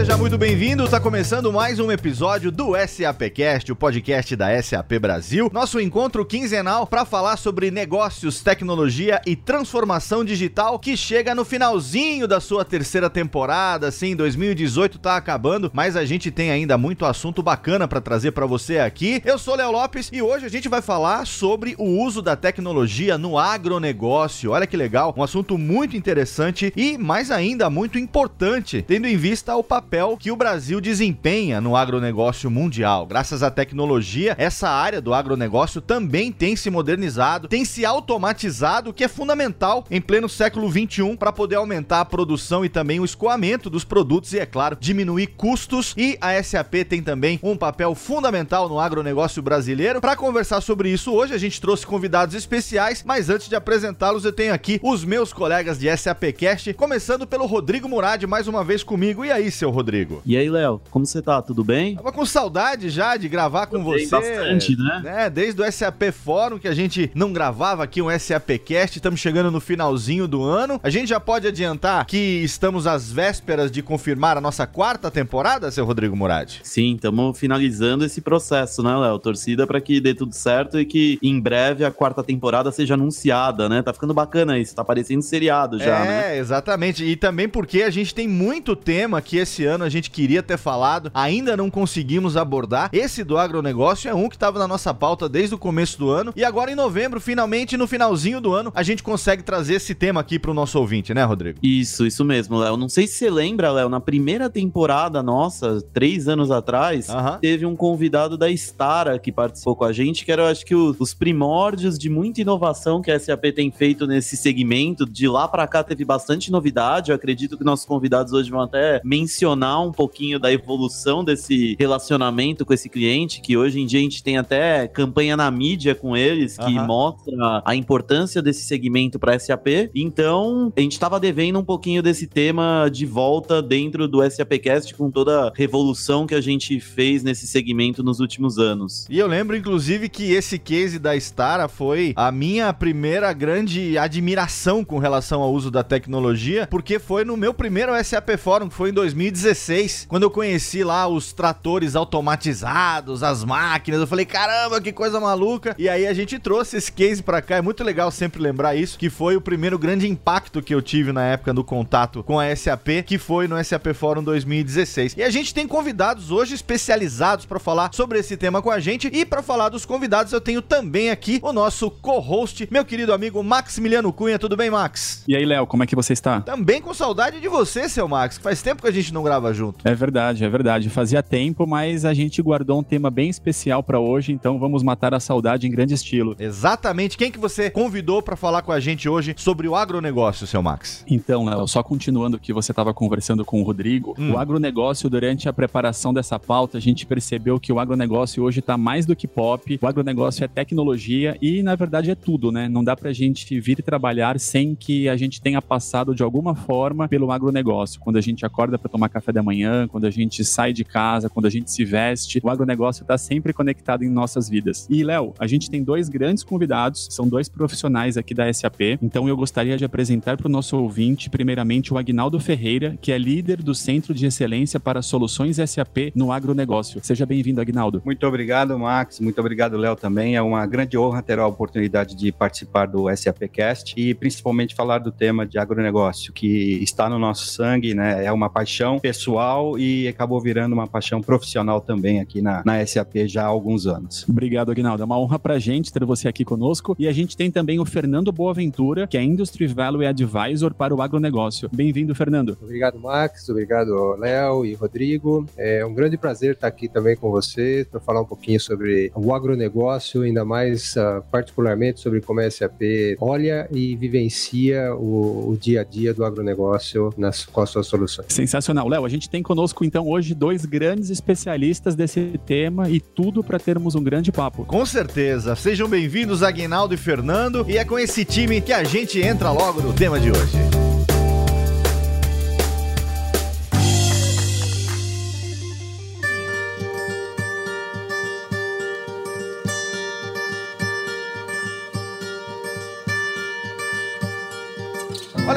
Seja muito bem-vindo. Está começando mais um episódio do SAPcast, o podcast da SAP Brasil. Nosso encontro quinzenal para falar sobre negócios, tecnologia e transformação digital que chega no finalzinho da sua terceira temporada. Sim, 2018 está acabando, mas a gente tem ainda muito assunto bacana para trazer para você aqui. Eu sou Léo Lopes e hoje a gente vai falar sobre o uso da tecnologia no agronegócio. Olha que legal, um assunto muito interessante e mais ainda muito importante, tendo em vista o papel que o Brasil desempenha no agronegócio mundial. Graças à tecnologia, essa área do agronegócio também tem se modernizado, tem se automatizado, o que é fundamental em pleno século 21 para poder aumentar a produção e também o escoamento dos produtos e, é claro, diminuir custos. E a SAP tem também um papel fundamental no agronegócio brasileiro. Para conversar sobre isso hoje, a gente trouxe convidados especiais, mas antes de apresentá-los, eu tenho aqui os meus colegas de SAPcast, começando pelo Rodrigo Murad, mais uma vez comigo. E aí, seu Rodrigo? E aí, Léo, como você tá? Tudo bem? Tava com saudade já de gravar com você. Bastante, né? né? Desde o SAP Fórum, que a gente não gravava aqui um SAPcast, estamos chegando no finalzinho do ano. A gente já pode adiantar que estamos às vésperas de confirmar a nossa quarta temporada, seu Rodrigo Murad? Sim, estamos finalizando esse processo, né, Léo? Torcida para que dê tudo certo e que em breve a quarta temporada seja anunciada, né? Tá ficando bacana isso, tá parecendo seriado já, é, né? É, exatamente. E também porque a gente tem muito tema que esse ano a gente queria ter falado, ainda não conseguimos abordar. Esse do agronegócio é um que estava na nossa pauta desde o começo do ano. E agora em novembro, finalmente, no finalzinho do ano, a gente consegue trazer esse tema aqui para o nosso ouvinte, né, Rodrigo? Isso, isso mesmo, Léo. Não sei se você lembra, Léo, na primeira temporada nossa, três anos atrás, teve um convidado da Stara que participou com a gente, que era, eu acho que, o- os primórdios de muita inovação que a SAP tem feito nesse segmento. De lá para cá teve bastante novidade. Eu acredito que nossos convidados hoje vão até mencionar um pouquinho da evolução desse relacionamento com esse cliente, que hoje em dia a gente tem até campanha na mídia com eles, que Aham. mostra a importância desse segmento para SAP. Então, a gente estava devendo um pouquinho desse tema de volta dentro do SAPcast com toda a revolução que a gente fez nesse segmento nos últimos anos. E eu lembro, inclusive, que esse case da Stara foi a minha primeira grande admiração com relação ao uso da tecnologia, porque foi no meu primeiro SAP Fórum, que foi em 2016, quando eu conheci lá os tratores automatizados, as máquinas. Eu falei, caramba, que coisa maluca. E aí a gente trouxe esse case pra cá. É muito legal sempre lembrar isso, que foi o primeiro grande impacto que eu tive na época do contato com a SAP, que foi no SAP Fórum 2016. E a gente tem convidados hoje especializados para falar sobre esse tema com a gente. E para falar dos convidados, eu tenho também aqui o nosso co-host, meu querido amigo Maximiliano Cunha. Tudo bem, Max? E aí, Léo, como é que você está? Também com saudade de você, seu Max. Faz tempo que a gente não grava junto. É verdade, é verdade. Fazia tempo, mas a gente guardou um tema bem especial para hoje, então vamos matar a saudade em grande estilo. Exatamente. Quem que você convidou para falar com a gente hoje sobre o agronegócio, seu Max? Então, Léo, só continuando o que você estava conversando com o Rodrigo, Hum. o agronegócio, durante a preparação dessa pauta, a gente percebeu que o agronegócio hoje está mais do que pop, o agronegócio é tecnologia e, na verdade, é tudo, né? Não dá pra gente vir trabalhar sem que a gente tenha passado de alguma forma pelo agronegócio. Quando a gente acorda para tomar café da manhã, quando a gente sai de casa, quando a gente se veste, o agronegócio está sempre conectado em nossas vidas. E, Léo, a gente tem dois grandes convidados, são dois profissionais aqui da SAP, então eu gostaria de apresentar para o nosso ouvinte, primeiramente, o Agnaldo Ferreira, que é líder do Centro de Excelência para Soluções SAP no agronegócio. Seja bem-vindo, Agnaldo. Muito obrigado, Max. Muito obrigado, Léo, também. É uma grande honra ter a oportunidade de participar do SAPcast e principalmente falar do tema de agronegócio, que está no nosso sangue, né? É uma paixão pessoal e acabou virando uma paixão profissional também aqui na, na SAP já há alguns anos. Obrigado, Agnaldo. É uma honra pra gente ter você aqui conosco. E a gente tem também o Fernando Boaventura, que é Industry Value Advisor para o agronegócio. Bem-vindo, Fernando. Obrigado, Max. Obrigado, Léo e Rodrigo. É um grande prazer estar aqui também com vocês para falar um pouquinho sobre o agronegócio, ainda mais ah, particularmente sobre como a SAP olha e vivencia o, o dia a dia do agronegócio nas, com as suas soluções. Sensacional. Léo, gente tem conosco então hoje dois grandes especialistas desse tema e tudo para termos um grande papo. Com certeza. Sejam bem-vindos, Aguinaldo e Fernando. E é com esse time que a gente entra logo no tema de hoje.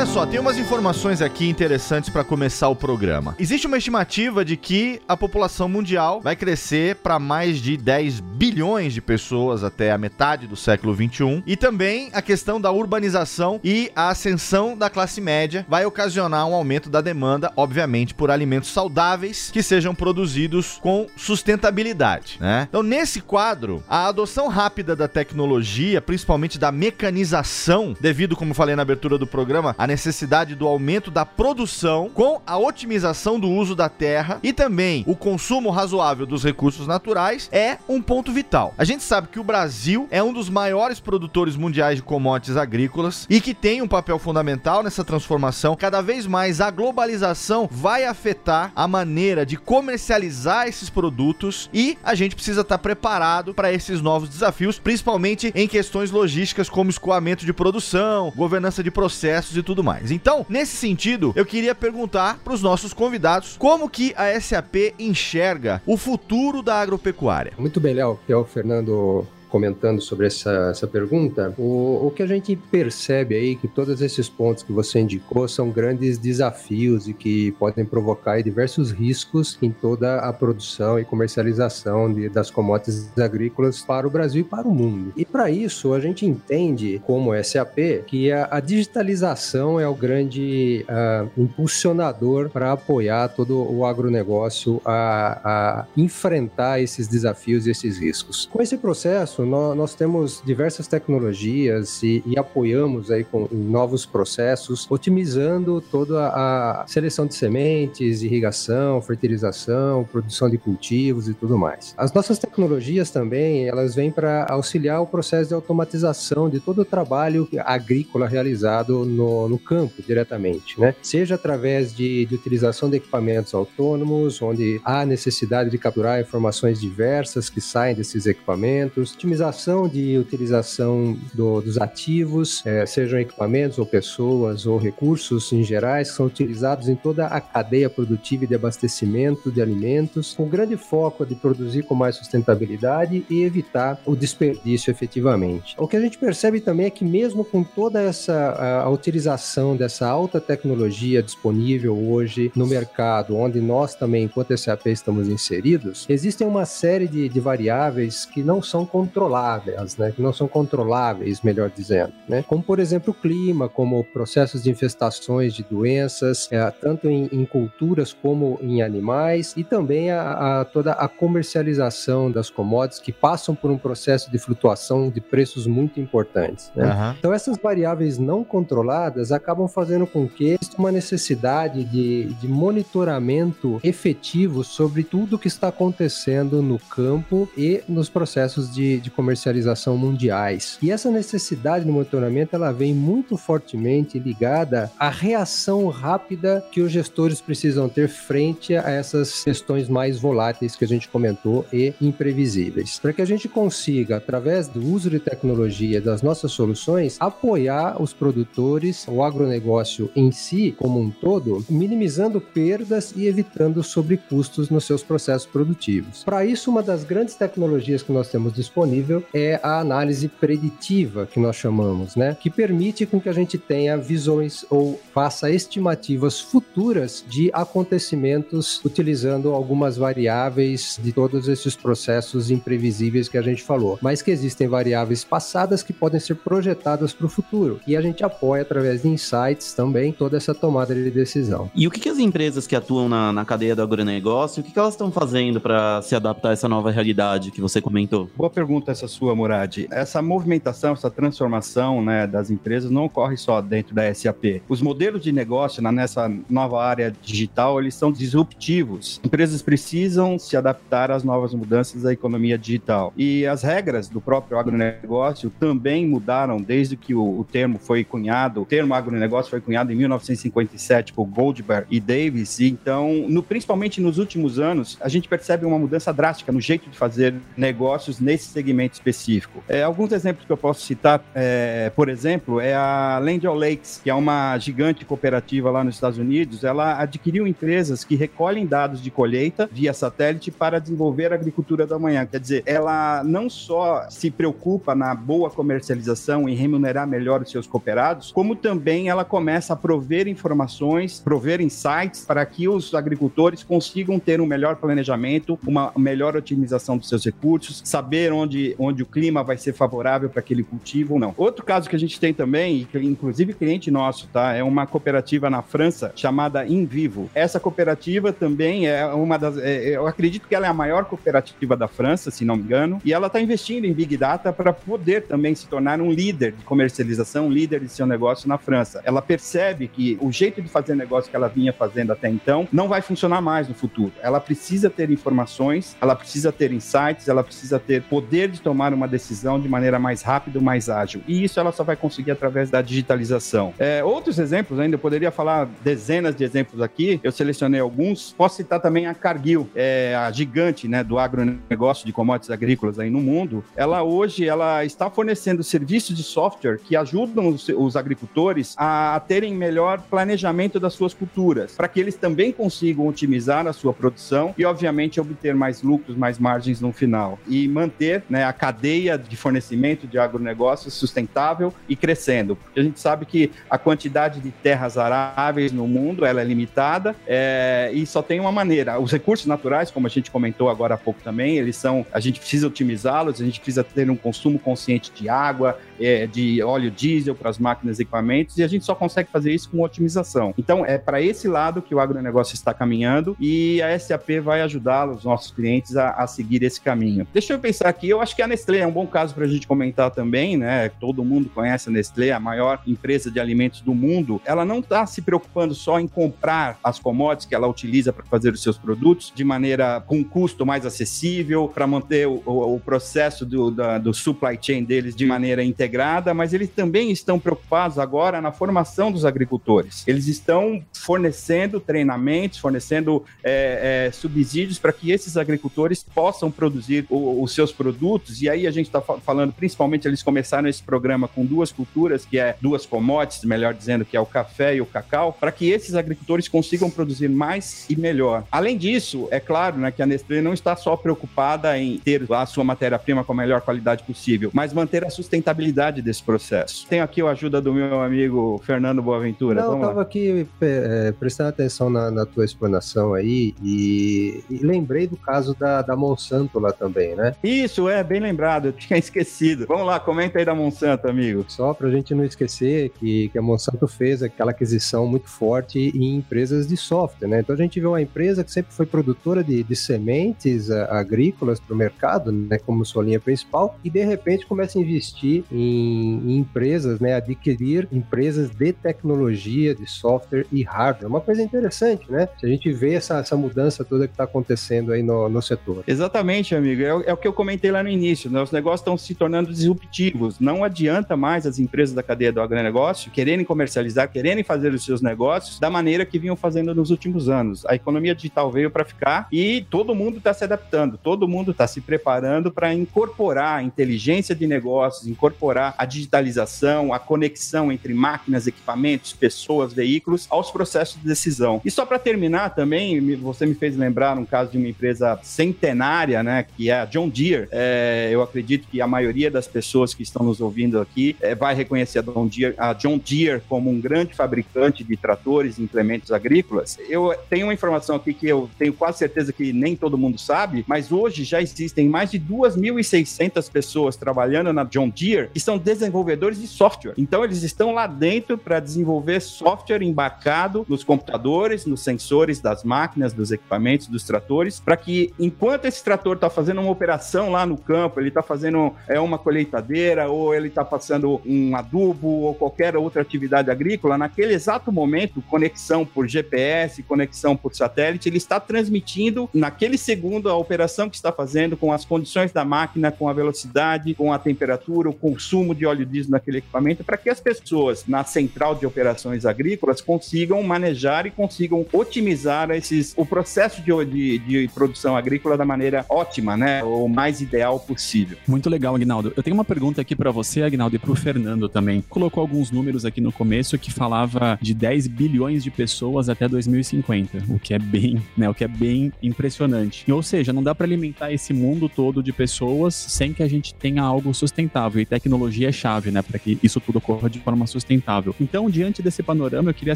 Olha só, tem umas informações aqui interessantes para começar o programa. Existe uma estimativa de que a população mundial vai crescer para mais de 10 bilhões de pessoas até a metade do século 21 e também a questão da urbanização e a ascensão da classe média vai ocasionar um aumento da demanda, obviamente, por alimentos saudáveis que sejam produzidos com sustentabilidade, né? Então, nesse quadro, a adoção rápida da tecnologia, principalmente da mecanização, devido, como falei na abertura do programa, a necessidade do aumento da produção com a otimização do uso da terra e também o consumo razoável dos recursos naturais é um ponto vital. A gente sabe que o Brasil é um dos maiores produtores mundiais de commodities agrícolas e que tem um papel fundamental nessa transformação. Cada vez mais a globalização vai afetar a maneira de comercializar esses produtos e a gente precisa estar preparado para esses novos desafios, principalmente em questões logísticas como escoamento de produção, governança de processos e tudo tudo mais. Então, nesse sentido, eu queria perguntar para os nossos convidados como que a SAP enxerga o futuro da agropecuária. Muito bem, Léo, que é o Fernando comentando sobre essa, essa pergunta, o, o que a gente percebe aí que todos esses pontos que você indicou são grandes desafios e que podem provocar diversos riscos em toda a produção e comercialização de, das commodities agrícolas para o Brasil e para o mundo. E para isso, a gente entende, como SAP, que a, a digitalização é o grande uh, impulsionador para apoiar todo o agronegócio a, a enfrentar esses desafios e esses riscos. Com esse processo, nós, nós temos diversas tecnologias e, e, apoiamos aí com novos processos, otimizando toda a seleção de sementes, irrigação, fertilização, produção de cultivos e tudo mais. As nossas tecnologias também, elas vêm para auxiliar o processo de automatização de todo o trabalho agrícola realizado no, no campo diretamente, né? Seja através de, de utilização de equipamentos autônomos, onde há necessidade de capturar informações diversas que saem desses equipamentos, otimização de utilização do, dos ativos, é, sejam equipamentos ou pessoas ou recursos em gerais, que são utilizados em toda a cadeia produtiva e de abastecimento de alimentos, com grande foco de produzir com mais sustentabilidade e evitar o desperdício efetivamente. O que a gente percebe também é que mesmo com toda essa a, a utilização dessa alta tecnologia disponível hoje no mercado, onde nós também, enquanto SAP, estamos inseridos, existem uma série de, de variáveis que não são controladas controláveis, né? Que não são controláveis, melhor dizendo, né? Como, por exemplo, o clima, como processos de infestações de doenças, é, tanto em, em, culturas como em animais, e também a, a, toda a comercialização das commodities que passam por um processo de flutuação de preços muito importantes, né? Uhum. Então, essas variáveis não controladas acabam fazendo com que exista uma necessidade de, de monitoramento efetivo sobre tudo o que está acontecendo no campo e nos processos de, de comercialização mundiais. E essa necessidade de monitoramento ela vem muito fortemente ligada à reação rápida que os gestores precisam ter frente a essas questões mais voláteis que a gente comentou e imprevisíveis. Para que a gente consiga, através do uso de tecnologia das nossas soluções, apoiar os produtores, o agronegócio em si, como um todo, minimizando perdas e evitando sobrecustos nos seus processos produtivos. Para isso, uma das grandes tecnologias que nós temos disponível nível é a análise preditiva, que nós chamamos, né? Que permite com que a gente tenha visões ou faça estimativas futuras de acontecimentos utilizando algumas variáveis de todos esses processos imprevisíveis que a gente falou, mas que existem variáveis passadas que podem ser projetadas para o futuro. E a gente apoia através de insights também toda essa tomada de decisão. E o que, que as empresas que atuam na, na cadeia do agronegócio, o que, que elas estão fazendo para se adaptar a essa nova realidade que você comentou? Boa pergunta pergunta essa sua, Murad. Essa movimentação, essa transformação né, das empresas não ocorre só dentro da SAP. Os modelos de negócio nessa nova área digital, eles são disruptivos. Empresas precisam se adaptar às novas mudanças da economia digital. E as regras do próprio agronegócio também mudaram desde que o, o termo foi cunhado. O termo agronegócio foi cunhado em 1957 por Goldberg e Davis. E então, no, principalmente nos últimos anos, a gente percebe uma mudança drástica no jeito de fazer negócios nesse segmento específico. É, alguns exemplos que eu posso citar, é, por exemplo, é a Land Lakes, que é uma gigante cooperativa lá nos Estados Unidos. Ela adquiriu empresas que recolhem dados de colheita via satélite para desenvolver a agricultura da manhã. Quer dizer, ela não só se preocupa na boa comercialização e remunerar melhor os seus cooperados, como também ela começa a prover informações, prover insights para que os agricultores consigam ter um melhor planejamento, uma melhor otimização dos seus recursos, saber onde, onde o clima vai ser favorável para aquele cultivo ou não. Outro caso que a gente tem também, que inclusive cliente nosso, tá? É uma cooperativa na França chamada Invivo. Essa cooperativa também é uma das. É, eu acredito que ela é a maior cooperativa da França, se não me engano, e ela está investindo em Big Data para poder também se tornar um líder de comercialização, um líder de seu negócio na França. Ela percebe que o jeito de fazer negócio que ela vinha fazendo até então não vai funcionar mais no futuro. Ela precisa ter informações, ela precisa ter insights, ela precisa ter poder de tomar uma decisão de maneira mais rápida, mais ágil. E isso ela só vai conseguir através da digitalização. É, outros exemplos ainda, eu poderia falar dezenas de exemplos aqui, eu selecionei alguns. Posso citar também a Cargill, é a gigante né, do agronegócio de commodities agrícolas aí no mundo. Ela hoje ela está fornecendo serviços de software que ajudam os, os agricultores a terem melhor planejamento das suas culturas, para que eles também consigam otimizar a sua produção e, obviamente, obter mais lucros, mais margens no final. E manter né, a cadeia de fornecimento de agronegócio sustentável e crescendo. A gente sabe que a quantidade de terras aráveis no mundo ela é limitada é, e só tem uma maneira. Os recursos naturais, como a gente comentou agora há pouco também, eles são. A gente precisa otimizá-los, a gente precisa ter um consumo consciente de água, é, de óleo diesel para as máquinas e equipamentos, e a gente só consegue fazer isso com otimização. Então, é para esse lado que o agronegócio está caminhando e a SAP vai ajudar os nossos clientes a, a, seguir esse caminho. Deixa eu pensar aqui, eu acho que a Nestlé é um bom caso para a gente comentar também, né? Todo mundo conhece a Nestlé, a maior empresa de alimentos do mundo. Ela não está se preocupando só em comprar as commodities que ela utiliza para fazer os seus produtos de maneira com custo mais acessível, para manter o, o, o processo do, da, do supply chain deles de maneira integrada, mas eles também estão preocupados agora na formação dos agricultores. Eles estão fornecendo treinamentos, fornecendo é, é, subsídios para que esses agricultores possam produzir o, os seus produtos. E aí a gente está falando, principalmente, eles começaram esse programa com duas culturas, que é duas commodities, melhor dizendo, que é o café e o cacau, para que esses agricultores consigam produzir mais e melhor. Além disso, é claro né, que a Nestlé não está só preocupada em ter a sua matéria-prima com a melhor qualidade possível, mas manter a sustentabilidade desse processo. Tenho aqui a ajuda do meu amigo Fernando Boaventura. Não, eu estava aqui é, prestando atenção na, na, tua explanação aí e, e, lembrei do caso da, da Monsanto lá também, né? Isso, é, bem lembrado, eu tinha esquecido. Vamos lá, comenta aí da Monsanto, amigo. Só para a gente não esquecer que, que a Monsanto fez aquela aquisição muito forte em empresas de software, né? Então a gente vê uma empresa que sempre foi produtora de, de sementes agrícolas para o mercado, né, como sua linha principal, e de repente começa a investir em, em empresas, né, adquirir empresas de tecnologia, de software e hardware. Uma coisa interessante, né? Se a gente vê essa, essa mudança toda que está acontecendo aí no, no setor. Exatamente, amigo. É, é, o que eu comentei lá no início, né? Os negócios estão se tornando disruptivos. Não adianta mais as empresas da cadeia do agronegócio quererem comercializar, quererem fazer os seus negócios da maneira que vinham fazendo nos últimos anos. A economia digital veio para ficar e todo mundo está se adaptando, todo mundo está se preparando para incorporar inteligência de negócios, incorporar a digitalização, a conexão entre máquinas, equipamentos, pessoas, veículos aos processos de decisão. E só para terminar também, você me fez lembrar um caso de uma empresa centenária, né, que é a John Deere. É, eu acredito que a maioria das pessoas que estão nos ouvindo aqui é, vai reconhecer a John, Deere, a John Deere como um grande fabricante de tratores e implementos agrícolas. Eu tenho uma informação aqui que eu tenho quase certeza que nem todo mundo sabe, mas hoje já existem mais de 2.600 pessoas trabalhando na John Deere que são desenvolvedores de software. Então, eles estão lá dentro para desenvolver software embarcado nos computadores, nos sensores das máquinas, dos equipamentos, dos tratores, para que enquanto esse trator está fazendo uma operação lá no campo, ele está fazendo é, uma colheitadeira ou ele está passando um adubo ou qualquer outra atividade agrícola, naquele exato momento, conexão por GPS, conexão por satélite, ele está transmitindo naquele segundo a operação que está fazendo com as condições da máquina, com a velocidade, com a temperatura, o consumo de óleo diesel naquele equipamento, para que as pessoas na central de operações agrícolas consigam manejar e consigam otimizar esses, o processo de, de, de produção agrícola da maneira ótima, né? O mais ideal possível. Muito legal, Agnaldo. Eu tenho uma pergunta aqui para você, Agnaldo, e para o Fernando também. Colocou alguns números aqui no começo que falava de 10 bilhões de pessoas até 2050, o que é bem, né? O que é bem impressionante. Ou seja, não dá para alimentar esse mundo todo de pessoas sem que a gente tenha algo sustentável. E tecnologia é chave, né? Para que isso tudo ocorra de forma sustentável. Então, diante desse panorama, eu queria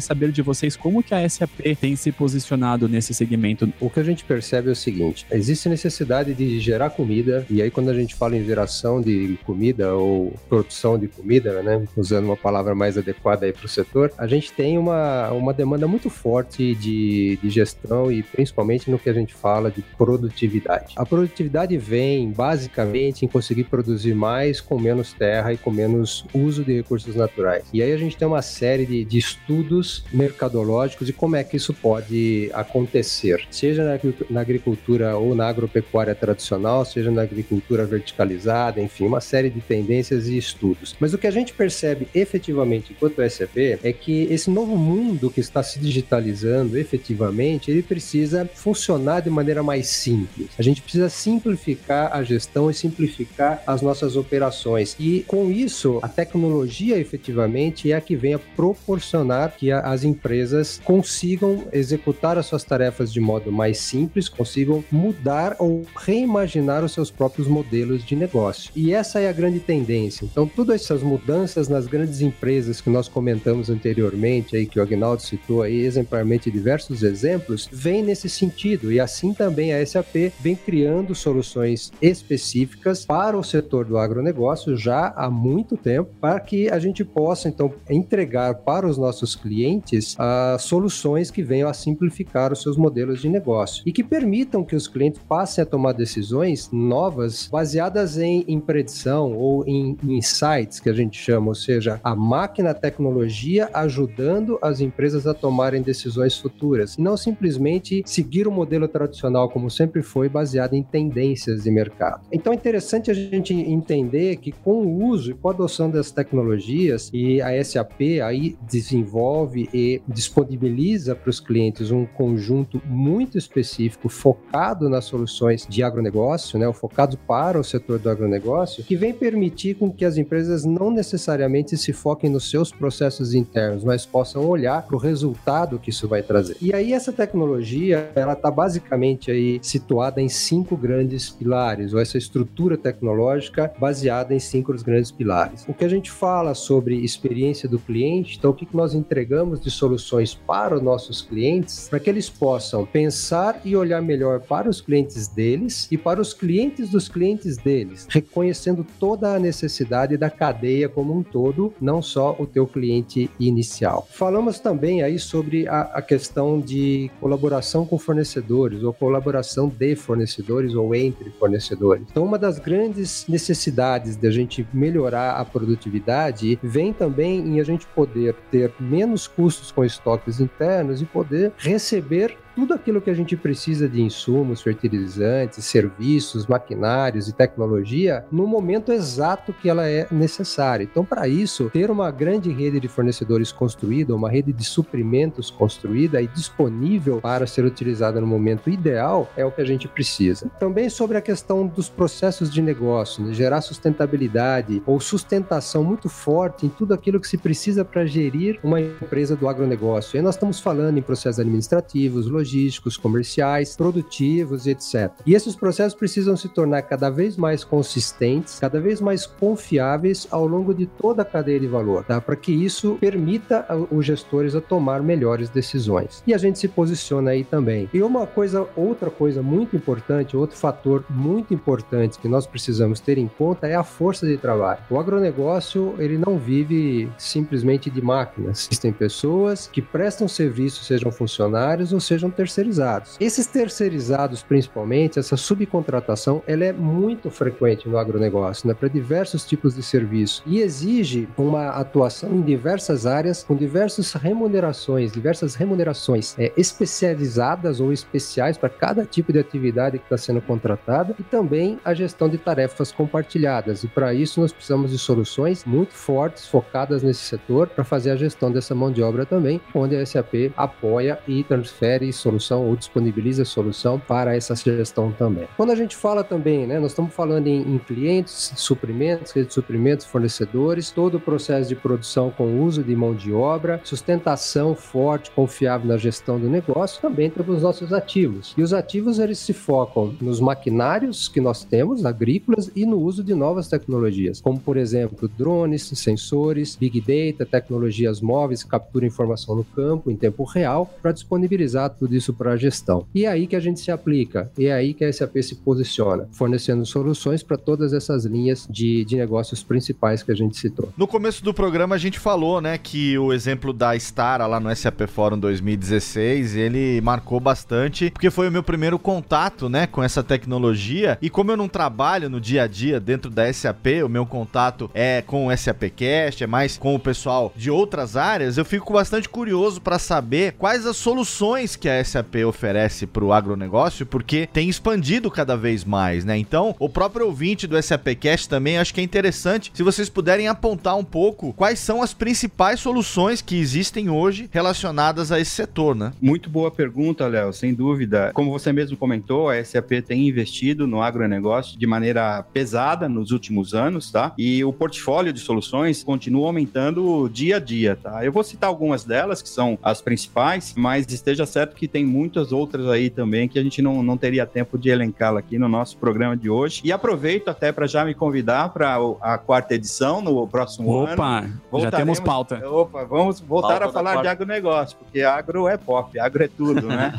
saber de vocês como que a SAP tem se posicionado nesse segmento. O que a gente percebe é o seguinte: existe necessidade de gerar comida, e aí quando a gente fala em geração de comida ou produção de comida, né? Usando uma palavra mais adequada aí para o setor, a gente tem uma, uma demanda muito forte de, de gestão e principalmente no que a gente fala de produtividade. A produtividade vem basicamente em conseguir produzir mais com menos terra e com menos uso de recursos naturais. E aí a gente tem uma série de, de estudos mercadológicos e como é que isso pode acontecer, seja na, na agricultura ou na agropecuária tradicional, seja na agricultura verticalizada, enfim, uma série de tendências e estudos. Mas o que a gente percebe efetivamente enquanto SAP é que esse novo mundo que está se digitalizando efetivamente, ele precisa funcionar de maneira mais simples. A gente precisa simplificar a gestão e simplificar as nossas operações. E com isso, a tecnologia efetivamente é a que vem a proporcionar que a, as empresas consigam executar as suas tarefas de modo mais simples, consigam mudar ou reimaginar os seus próprios modelos de negócio. E essa é a grande tendência. Então, todas essas mudanças nas grandes empresas que nós comentamos anteriormente, aí que o Agnaldo citou aí exemplarmente diversos exemplos, vem nesse sentido. E assim também a SAP vem criando soluções específicas para o setor do agronegócio já há muito tempo, para que a gente possa então entregar para os nossos clientes as soluções que venham a simplificar os seus modelos de negócio e que permitam que os clientes passem a tomar decisões novas baseadas em, em predição ou em, em insights que a gente chama, ou seja, a máquina a tecnologia ajudando as empresas a tomarem decisões futuras, e não simplesmente seguir o modelo tradicional como sempre foi baseado em tendências de mercado. Então é interessante a gente entender que com o uso e com a adoção das tecnologias e a SAP aí desenvolve e disponibiliza para os clientes um conjunto muito específico focado nas soluções de agronegócio, né, focado para o setor do agronegócio, que vem permitir com que as empresas não necessariamente se foquem nos seus processos internos, mas possam olhar para o resultado que isso vai trazer. E aí essa tecnologia, ela está basicamente aí situada em cinco grandes pilares, ou essa estrutura tecnológica baseada em cinco grandes pilares. O que a gente fala sobre experiência do cliente, então o que nós entregamos de soluções para os nossos clientes, para que eles possam pensar e olhar melhor para os clientes deles e para os clientes dos clientes deles, reconhecendo toda a necessidade da cadeia como um todo, não só o teu cliente inicial. Falamos também aí sobre a, a questão de colaboração com fornecedores ou colaboração de fornecedores ou entre fornecedores. Então, uma das grandes necessidades da gente melhorar a produtividade vem também em a gente poder ter menos custos com estoques internos e poder receber tudo aquilo que a gente precisa de insumos, fertilizantes, serviços, maquinários e tecnologia no momento exato que ela é necessária. Então, para isso, ter uma grande rede de fornecedores construída, uma rede de suprimentos construída e disponível para ser utilizada no momento ideal é o que a gente precisa. Também sobre a questão dos processos de negócio, né? gerar sustentabilidade ou sustentação muito forte em tudo aquilo que se precisa para gerir uma empresa do agronegócio. E nós estamos falando em processos administrativos, logísticos, logísticos, comerciais, produtivos e etc. E esses processos precisam se tornar cada vez mais consistentes, cada vez mais confiáveis ao longo de toda a cadeia de valor, tá? para que isso permita os gestores a tomar melhores decisões. E a gente se posiciona aí também. E uma coisa, outra coisa muito importante, outro fator muito importante que nós precisamos ter em conta é a força de trabalho. O agronegócio, ele não vive simplesmente de máquinas. Existem pessoas que prestam serviço, sejam funcionários ou sejam terceirizados. Esses terceirizados, principalmente, essa subcontratação, ela é muito frequente no agronegócio, né, para diversos tipos de serviço e exige uma atuação em diversas áreas com diversas remunerações, diversas remunerações é, especializadas ou especiais para cada tipo de atividade que está sendo contratada e também a gestão de tarefas compartilhadas. E para isso nós precisamos de soluções muito fortes, focadas nesse setor, para fazer a gestão dessa mão de obra também, onde a SAP apoia e transfere solução ou disponibiliza solução para essa gestão também. Quando a gente fala também, né, nós estamos falando em, em clientes, suprimentos, redes de suprimentos, fornecedores, todo o processo de produção com uso de mão de obra, sustentação forte, confiável na gestão do negócio, também temos os nossos ativos. E os ativos eles se focam nos maquinários que nós temos, agrícolas, e no uso de novas tecnologias, como por exemplo drones, sensores, big data, tecnologias móveis que capturam informação no campo em tempo real para disponibilizar tudo isso para a gestão. E é aí que a gente se aplica, e é aí que a SAP se posiciona, fornecendo soluções para todas essas linhas de, de negócios principais que a gente citou. No começo do programa a gente falou, né, que o exemplo da Stara lá no SAP Forum 2016, ele marcou bastante, porque foi o meu primeiro contato, né, com essa tecnologia, e como eu não trabalho no dia a dia dentro da SAP, o meu contato é com o SAP Cast, é mais com o pessoal de outras áreas, eu fico bastante curioso para saber quais as soluções que a SAP oferece para o agronegócio, porque tem expandido cada vez mais, né? Então, o próprio ouvinte do SAPcast também acho que é interessante se vocês puderem apontar um pouco quais são as principais soluções que existem hoje relacionadas a esse setor, né? Muito boa pergunta, Léo, sem dúvida. Como você mesmo comentou, a SAP tem investido no agronegócio de maneira pesada nos últimos anos, tá? E o portfólio de soluções continua aumentando dia a dia, tá? Eu vou citar algumas delas que são as principais, mas esteja certo que tem muitas outras aí também que a gente não, não teria tempo de elencá-la aqui no nosso programa de hoje. E aproveito até para já me convidar para a quarta edição no próximo Opa, ano. Opa, já temos pauta. Opa, vamos voltar pauta a falar de agronegócio, porque agro é pop, agro é tudo, né?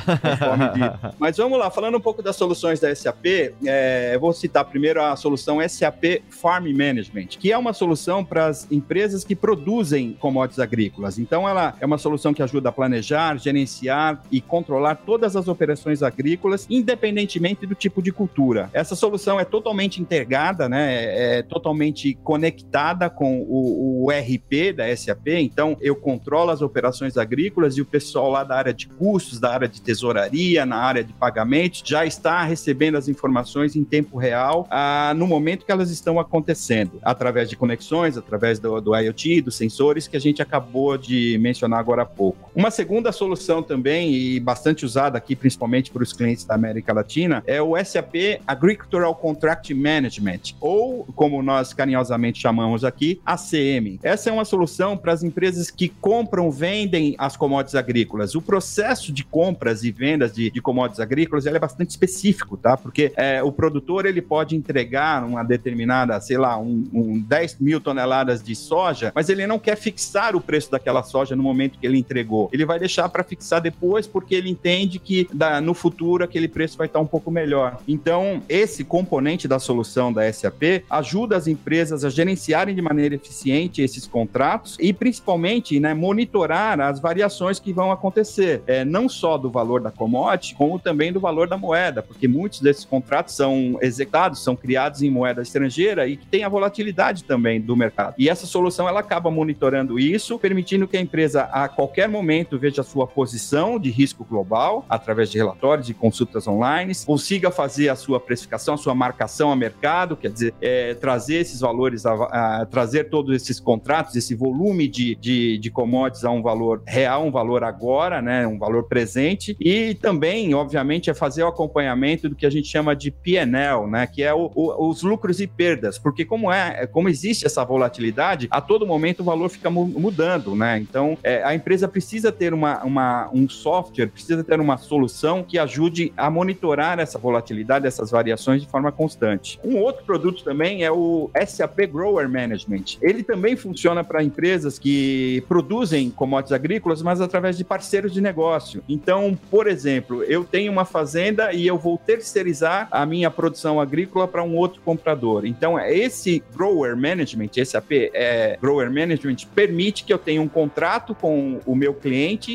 Mas vamos lá, falando um pouco das soluções da SAP, é, eu vou citar primeiro a solução SAP Farm Management, que é uma solução para as empresas que produzem commodities agrícolas. Então, ela é uma solução que ajuda a planejar, gerenciar e controlar todas as operações agrícolas, independentemente do tipo de cultura. Essa solução é totalmente integrada, né? É, é totalmente conectada com o, o RP da SAP. Então, eu controlo as operações agrícolas e o pessoal lá da área de custos, da área de tesouraria, na área de pagamentos, já está recebendo as informações em tempo real ah, no momento que elas estão acontecendo, através de conexões, através do, do IoT, dos sensores que a gente acabou de mencionar agora há pouco. Uma segunda solução também, e bastante usada aqui, principalmente para os clientes da América Latina, é o SAP Agricultural Contract Management, ou como nós carinhosamente chamamos aqui, ACM. Essa é uma solução para as empresas que compram, vendem as commodities agrícolas. O processo de compras e vendas de, de commodities agrícolas é bastante específico, tá? Porque é, o produtor ele pode entregar uma determinada, sei lá, um, um 10 mil toneladas de soja, mas ele não quer fixar o preço daquela soja no momento que ele entregou. Ele vai deixar para fixar depois porque ele entende que da, no futuro aquele preço vai estar um pouco melhor. Então, esse componente da solução da SAP ajuda as empresas a gerenciarem de maneira eficiente esses contratos e principalmente né, monitorar as variações que vão acontecer, é, não só do valor da commodity, como também do valor da moeda, porque muitos desses contratos são executados, são criados em moeda estrangeira e que tem a volatilidade também do mercado. E essa solução ela acaba monitorando isso, permitindo que a empresa a qualquer momento veja a sua posição de risco global através de relatórios e consultas online, consiga fazer a sua precificação, a sua marcação a mercado, quer dizer, é, trazer esses valores, a, a, trazer todos esses contratos, esse volume de, de, de commodities a um valor real, um valor agora, né, um valor presente, e também, obviamente, é fazer o acompanhamento do que a gente chama de PNL, né, que é o, o, os lucros e perdas, porque como é, como existe essa volatilidade, a todo momento o valor fica mudando, né, então é, a empresa precisa precisa ter uma, uma, um software, precisa ter uma solução que ajude a monitorar essa volatilidade, essas variações de forma constante. Um outro produto também é o SAP Grower Management. Ele também funciona para empresas que produzem commodities agrícolas, mas através de parceiros de negócio. Então, por exemplo, eu tenho uma fazenda e eu vou terceirizar a minha produção agrícola para um outro comprador. Então, esse Grower Management, SAP é, Grower Management, permite que eu tenha um contrato com o meu cliente,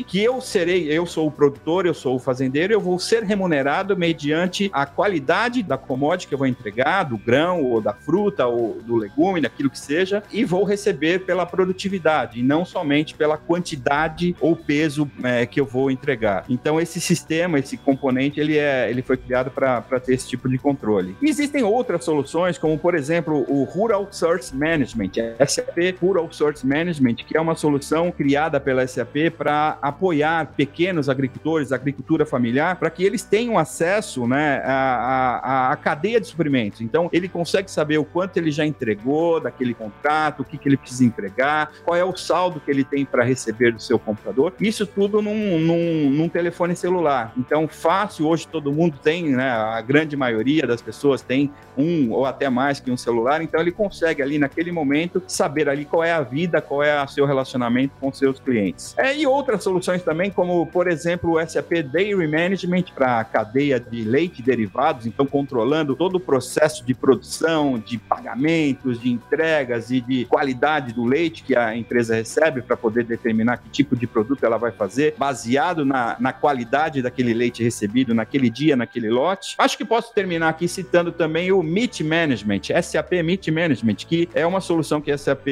que eu serei, eu sou o produtor, eu sou o fazendeiro, eu vou ser remunerado mediante a qualidade da commodity que eu vou entregar, do grão ou da fruta ou do legume, daquilo que seja, e vou receber pela produtividade e não somente pela quantidade ou peso é, que eu vou entregar. Então esse sistema, esse componente, ele é, ele foi criado para ter esse tipo de controle. E existem outras soluções, como por exemplo o Rural Source Management, SAP Rural Source Management, que é uma solução criada pela SAP para apoiar pequenos agricultores, agricultura familiar, para que eles tenham acesso né, à, à, à, cadeia de suprimentos. Então, ele consegue saber o quanto ele já entregou daquele contrato, o que, que ele precisa entregar, qual é o saldo que ele tem para receber do seu comprador. Isso tudo num, num, num, telefone celular. Então, fácil, hoje todo mundo tem, né, a grande maioria das pessoas tem um ou até mais que um celular, então ele consegue ali naquele momento saber ali qual é a vida, qual é o seu relacionamento com seus clientes. É, e outras soluções também, como por exemplo o SAP Dairy Management para a cadeia de leite e derivados, então controlando todo o processo de produção, de pagamentos, de entregas e de qualidade do leite que a empresa recebe para poder determinar que tipo de produto ela vai fazer, baseado na, na qualidade daquele leite recebido naquele dia, naquele lote. Acho que posso terminar aqui citando também o Meat Management, SAP Meat Management, que é uma solução que a SAP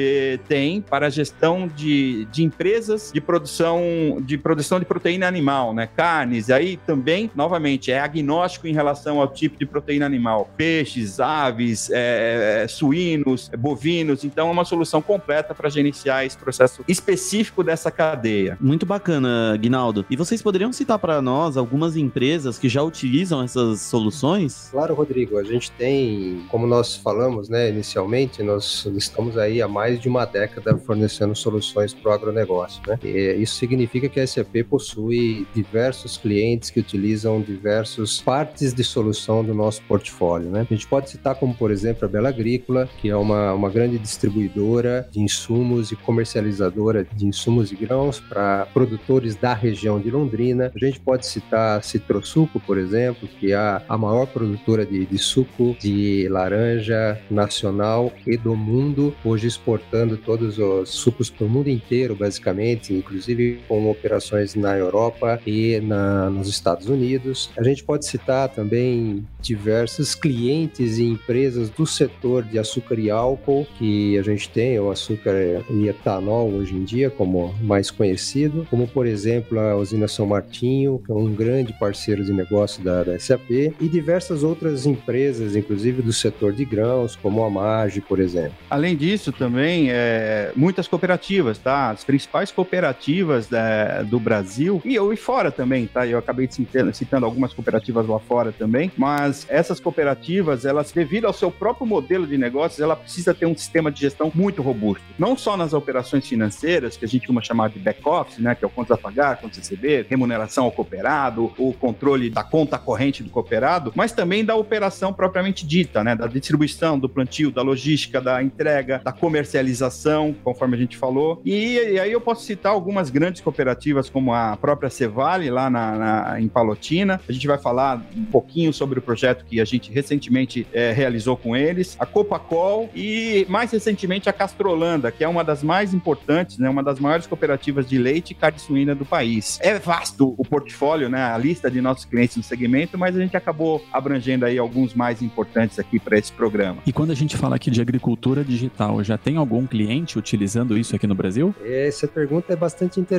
tem para a gestão de, de empresas de produção de produção de proteína animal, né? Carnes, aí também, novamente, é agnóstico em relação ao tipo de proteína animal. Peixes, aves, é, é suínos, bovinos. Então, é uma solução completa para gerenciar esse processo específico dessa cadeia. Muito bacana, Guinaldo. E vocês poderiam citar para nós algumas empresas que já utilizam essas soluções? Claro, Rodrigo. A gente tem, como nós falamos, né, inicialmente, nós estamos aí há mais de uma década fornecendo soluções para o agronegócio, né? E isso significa que a SAP possui diversos clientes que utilizam diversas partes de solução do nosso portfólio, né? A gente pode citar como, por exemplo, a Bela Agrícola, que é uma, uma grande distribuidora de insumos e comercializadora de insumos e grãos para produtores da região de Londrina. A gente pode citar a Citrosuco, por exemplo, que é a, maior produtora de, de suco de laranja nacional e do mundo, hoje exportando todos os sucos para o mundo inteiro, basicamente, inclusive com operações na Europa e na, nos Estados Unidos. A gente pode citar também diversos clientes e empresas do setor de açúcar e álcool que a gente tem, o açúcar e etanol hoje em dia, como mais conhecido, como por exemplo a usina São Martinho, que é um grande parceiro de negócio da, da SAP, e diversas outras empresas, inclusive do setor de grãos, como a Mage, por exemplo. Além disso, também é, muitas cooperativas, tá? As principais cooperativas é, do Brasil e eu e fora também, tá? Eu acabei citando, citando algumas cooperativas lá fora também, mas essas cooperativas, elas devido ao seu próprio modelo de negócios, ela precisa ter um sistema de gestão muito robusto. Não só nas operações financeiras, que a gente costuma chamar de back-office, né? Que é o contas a pagar, contas a receber, remuneração ao cooperado, o controle da conta corrente do cooperado, mas também da operação propriamente dita, né? Da distribuição, do plantio, da logística, da entrega, da comercialização, conforme a gente falou. E, e aí eu posso citar algumas grandes cooperativas, como a própria Cevale, lá na, na, em Palotina. A gente vai falar um pouquinho sobre o projeto que a gente recentemente é, realizou com eles, a Copacol e, mais recentemente, a Castrolanda, que é uma das mais importantes, né? Uma das maiores cooperativas de leite e carne suína do país. É vasto o portfólio, né? A lista de nossos clientes no segmento, mas a gente acabou abrangendo aí alguns mais importantes aqui para esse programa. E quando a gente fala aqui de agricultura digital, já tem algum cliente utilizando isso aqui no Brasil? Essa pergunta é bastante interessante,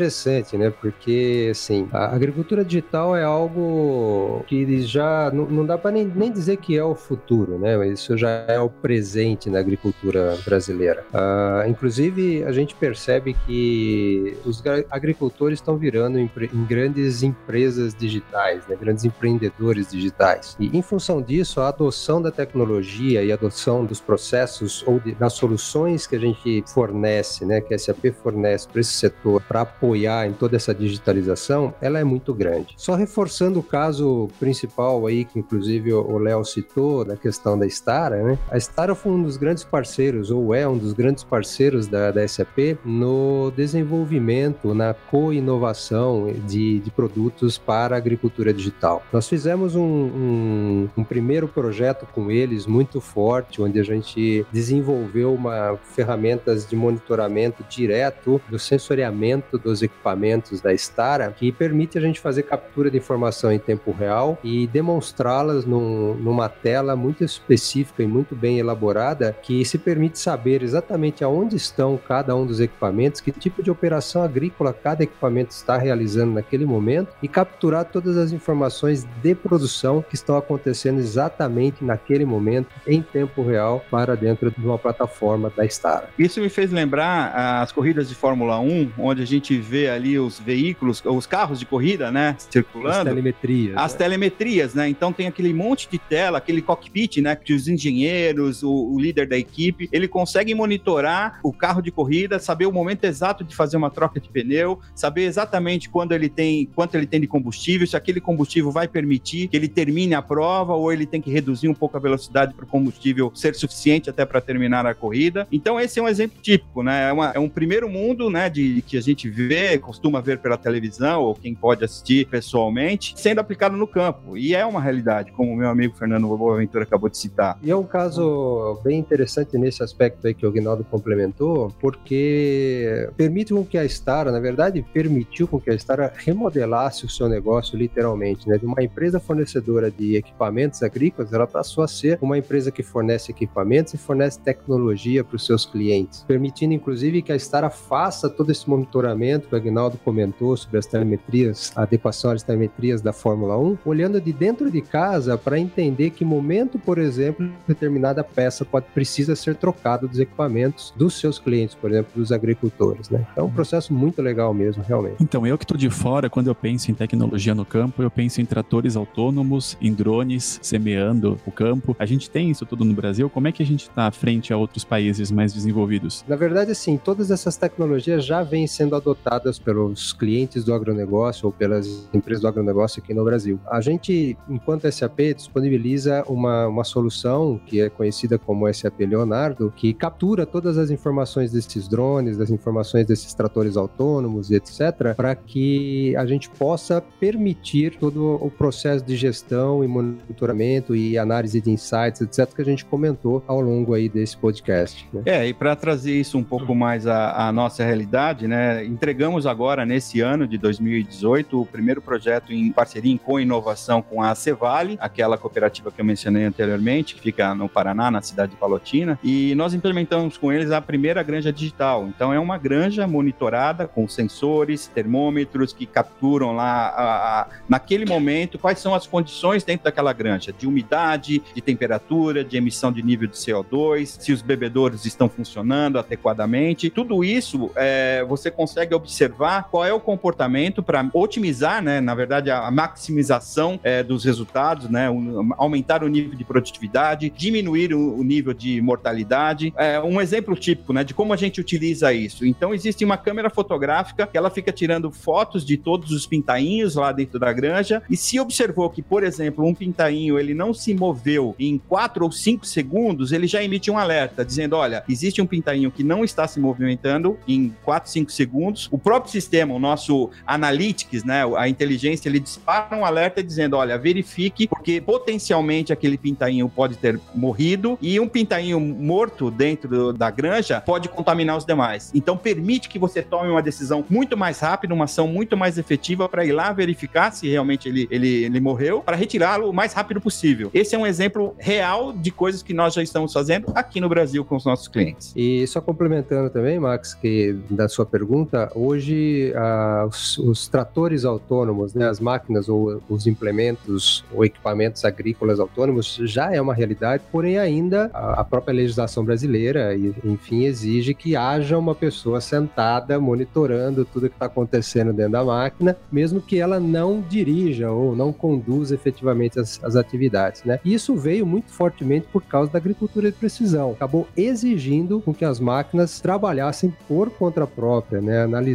né? Porque, assim, a agricultura digital é algo que já não, não dá para nem, nem dizer que é o futuro, né? Mas isso já é o presente na agricultura brasileira. Uh, inclusive, a gente percebe que os agricultores estão virando em, em grandes empresas digitais, né? Grandes empreendedores digitais. E, em função disso, a adoção da tecnologia e a adoção dos processos ou de, das soluções que a gente fornece, né? Que a SAP fornece para esse setor para apoiar em toda essa digitalização, ela é muito grande. Só reforçando o caso principal aí, que inclusive o Léo citou, na questão da Stara, né? A Stara foi um dos grandes parceiros, ou é um dos grandes parceiros da, da SAP no desenvolvimento, na co-inovação de, de produtos para a agricultura digital. Nós fizemos um, um, um primeiro projeto com eles muito forte, onde a gente desenvolveu uma ferramentas de monitoramento direto do sensoriamento dos equipamentos da Stara, que permite a gente fazer captura de informação em tempo real e demonstrá-las num, numa tela muito específica e muito bem elaborada, que se permite saber exatamente aonde estão cada um dos equipamentos, que tipo de operação agrícola cada equipamento está realizando naquele momento e capturar todas as informações de produção que estão acontecendo exatamente naquele momento, em tempo real, para dentro de uma plataforma da Stara. Isso me fez lembrar as corridas de Fórmula 1, onde a gente vê ali os veículos, os carros de corrida, né, circulando. As telemetrias. As né? telemetrias, né? Então tem aquele monte de tela, aquele cockpit, né, que os engenheiros, o, o líder da equipe, ele consegue monitorar o carro de corrida, saber o momento exato de fazer uma troca de pneu, saber exatamente quando ele tem, quanto ele tem de combustível, se aquele combustível vai permitir que ele termine a prova ou ele tem que reduzir um pouco a velocidade para o combustível ser suficiente até para terminar a corrida. Então esse é um exemplo típico, né? É, uma, é um primeiro mundo, né, de que a gente vê, costuma ver pela televisão ou quem pode assistir pessoalmente, sendo aplicado no campo. E é uma realidade, como o meu amigo Fernando Boaventura acabou de citar. E é um caso bem interessante nesse aspecto aí que o Guinaldo complementou, porque permite com que a Stara, na verdade, permitiu com que a Stara remodelasse o seu negócio literalmente, né? De uma empresa fornecedora de equipamentos agrícolas, ela passou a ser uma empresa que fornece equipamentos e fornece tecnologia para os seus clientes, permitindo inclusive que a Stara faça todo esse monitoramento que o Agnaldo comentou sobre as telemetrias, a adequação às telemetrias da Fórmula 1, olhando de dentro de casa para entender que momento, por exemplo, determinada peça pode precisa ser trocada dos equipamentos dos seus clientes, por exemplo, dos agricultores, né? Então, é um processo muito legal mesmo, realmente. Então, eu que estou de fora, quando eu penso em tecnologia no campo, eu penso em tratores autônomos, em drones semeando o campo. A gente tem isso tudo no Brasil. Como é que a gente está frente a outros países mais desenvolvidos? Na verdade, sim, todas essas tecnologias já vêm sendo adotadas pelos clientes do agronegócio ou pelas empresas do agronegócio aqui no Brasil. A gente, enquanto SAP, disponibiliza uma, uma solução que é conhecida como SAP Leonardo, que captura todas as informações desses drones, das informações desses tratores autônomos e etc., para que a gente possa permitir todo o processo de gestão e monitoramento e análise de insights, etc., que a gente comentou ao longo aí desse podcast. Né? É, e para trazer isso um pouco mais à, à nossa realidade, né, entregamos agora, nesse ano de 2018, o primeiro projeto em parceria com inovação com a Cevale, aquela cooperativa que eu mencionei anteriormente, que fica no Paraná, na cidade de Palotina, e nós implementamos com eles a primeira granja digital. Então, é uma granja monitorada com sensores, termômetros que capturam lá, a, a, naquele momento, quais são as condições dentro daquela granja, de umidade, de temperatura, de emissão de nível de CO2, se os bebedouros estão funcionando adequadamente. Tudo isso é, você consegue observar qual é o comportamento para otimizar, né, na verdade, a, maximização é, dos resultados, né, um, aumentar o nível de produtividade, diminuir o, o nível de mortalidade. É um exemplo típico né, de como a gente utiliza isso. Então, existe uma câmera fotográfica que ela fica tirando fotos de todos os pintainhos lá dentro da granja e se observou que, por exemplo, um pintainho ele não se moveu em 4 ou 5 segundos, ele já emite um alerta dizendo, olha, existe um pintainho que não está se movimentando em 4, 5 segundos. O próprio sistema, o nosso Analytics, né, a inteligência, ele dispara um alerta dizendo, olha, verifique, porque potencialmente aquele pintainho pode ter morrido e um pintainho morto dentro da granja pode contaminar os demais. Então permite que você tome uma decisão muito mais rápida, uma ação muito mais efetiva para ir lá verificar se realmente ele, ele, ele morreu, para retirá-lo o mais rápido possível. Esse é um exemplo real de coisas que nós já estamos fazendo aqui no Brasil com os nossos clientes. E só complementando também, Max, que da sua pergunta, hoje ah, os, os, tratores autônomos, né, as máquinas ou os implementos ou equipamentos agrícolas autônomos já é uma realidade, porém ainda a, a própria legislação brasileira, enfim, exige que haja uma pessoa sentada monitorando tudo que está acontecendo dentro da máquina, mesmo que ela não dirija ou não conduza efetivamente as, as atividades, né? Isso veio muito fortemente por causa da agricultura de precisão. Acabou exigindo com que as máquinas trabalhassem por conta própria, né? analisando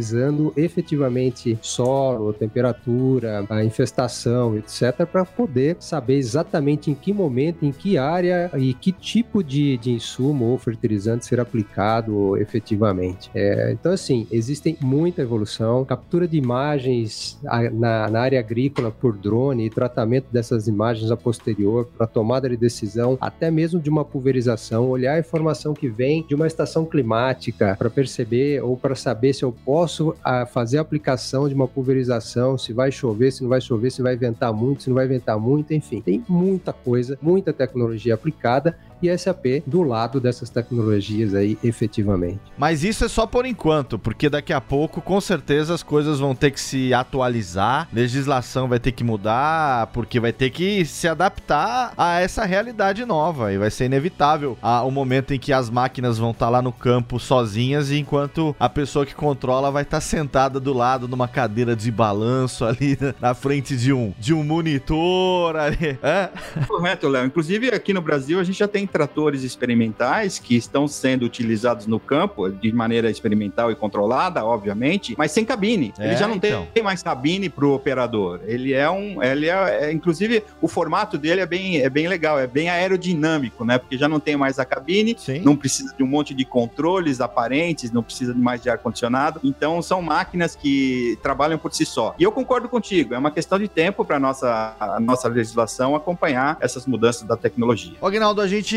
efetivamente solo, temperatura, a infestação, etc., para poder saber exatamente em que momento, em que área e que tipo de, de insumo ou fertilizante ser aplicado efetivamente. É, então, assim, existem muita evolução, captura de imagens na, na área agrícola por drone e tratamento dessas imagens a posterior para tomada de decisão, até mesmo de uma pulverização, olhar a informação que vem de uma estação climática para perceber ou para saber se eu posso a, fazer a aplicação de uma pulverização, se vai chover, se não vai chover, se vai ventar muito, se não vai ventar muito, enfim, tem muita coisa, muita tecnologia aplicada e SAP do lado dessas tecnologias aí efetivamente. Mas isso é só por enquanto, porque daqui a pouco com certeza as coisas vão ter que se atualizar, legislação vai ter que mudar, porque vai ter que se adaptar a essa realidade nova e vai ser inevitável a, o momento em que as máquinas vão estar tá lá no campo sozinhas enquanto a pessoa que controla vai estar tá sentada do lado numa cadeira de balanço ali na frente de um de um monitor ali. É? Correto, Léo. Inclusive aqui no Brasil a gente já tem tratores experimentais que estão sendo utilizados no campo de maneira experimental e controlada, obviamente, mas sem cabine. É, ele já não então. tem mais cabine para o operador. Ele é um, ele é, é, inclusive o formato dele é bem, é bem legal, é bem aerodinâmico, né? Porque já não tem mais a cabine, Sim. não precisa de um monte de controles aparentes, não precisa de mais de ar condicionado. Então são máquinas que trabalham por si só. E eu concordo contigo, é uma questão de tempo para nossa a nossa legislação acompanhar essas mudanças da tecnologia. Agnaldo, a gente